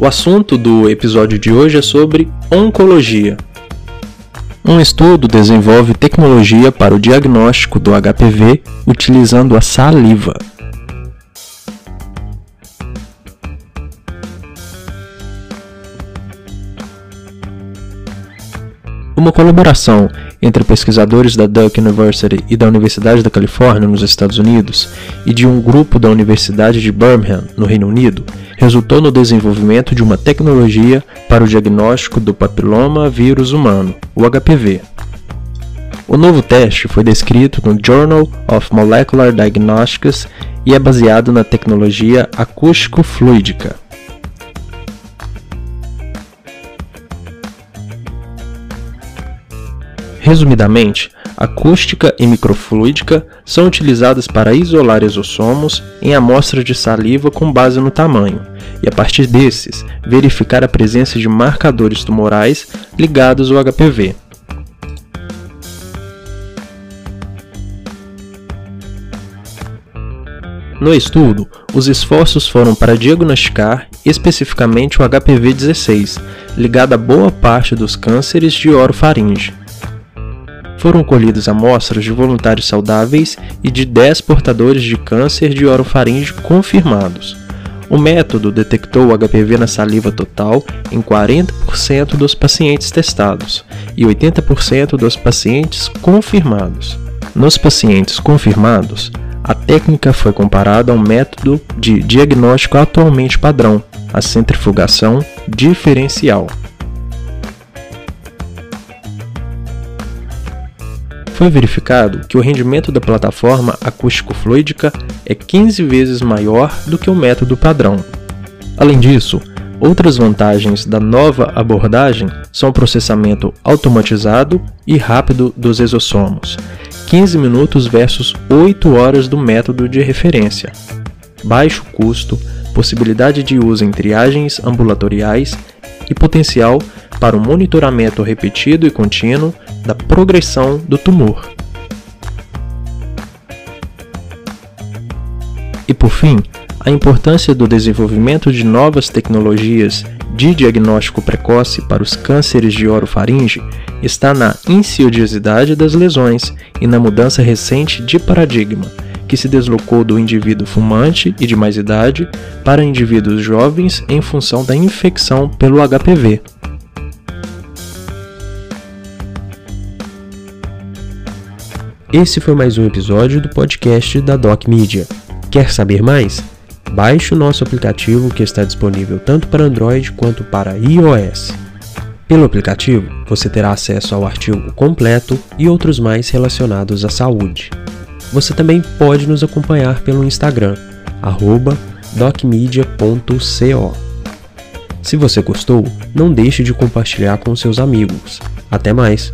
O assunto do episódio de hoje é sobre oncologia. Um estudo desenvolve tecnologia para o diagnóstico do HPV utilizando a saliva. Uma colaboração entre pesquisadores da Duke University e da Universidade da Califórnia, nos Estados Unidos, e de um grupo da Universidade de Birmingham, no Reino Unido, resultou no desenvolvimento de uma tecnologia para o diagnóstico do papiloma vírus humano, o HPV. O novo teste foi descrito no Journal of Molecular Diagnostics e é baseado na tecnologia acústico-fluídica. Resumidamente, acústica e microfluídica são utilizadas para isolar exossomos em amostras de saliva com base no tamanho, e a partir desses, verificar a presença de marcadores tumorais ligados ao HPV. No estudo, os esforços foram para diagnosticar especificamente o HPV-16, ligado a boa parte dos cânceres de orofaringe foram colhidas amostras de voluntários saudáveis e de 10 portadores de câncer de orofaringe confirmados. O método detectou o HPV na saliva total em 40% dos pacientes testados e 80% dos pacientes confirmados. Nos pacientes confirmados, a técnica foi comparada ao método de diagnóstico atualmente padrão, a centrifugação diferencial. Foi verificado que o rendimento da plataforma acústico-fluídica é 15 vezes maior do que o método padrão. Além disso, outras vantagens da nova abordagem são o processamento automatizado e rápido dos exossomos, 15 minutos versus 8 horas do método de referência, baixo custo, possibilidade de uso em triagens ambulatoriais e potencial para o monitoramento repetido e contínuo da progressão do tumor. E por fim, a importância do desenvolvimento de novas tecnologias de diagnóstico precoce para os cânceres de orofaringe está na insidiosidade das lesões e na mudança recente de paradigma, que se deslocou do indivíduo fumante e de mais idade para indivíduos jovens em função da infecção pelo HPV. Esse foi mais um episódio do podcast da Doc Media. Quer saber mais? Baixe o nosso aplicativo que está disponível tanto para Android quanto para iOS. Pelo aplicativo, você terá acesso ao artigo completo e outros mais relacionados à saúde. Você também pode nos acompanhar pelo Instagram, docmedia.co. Se você gostou, não deixe de compartilhar com seus amigos. Até mais!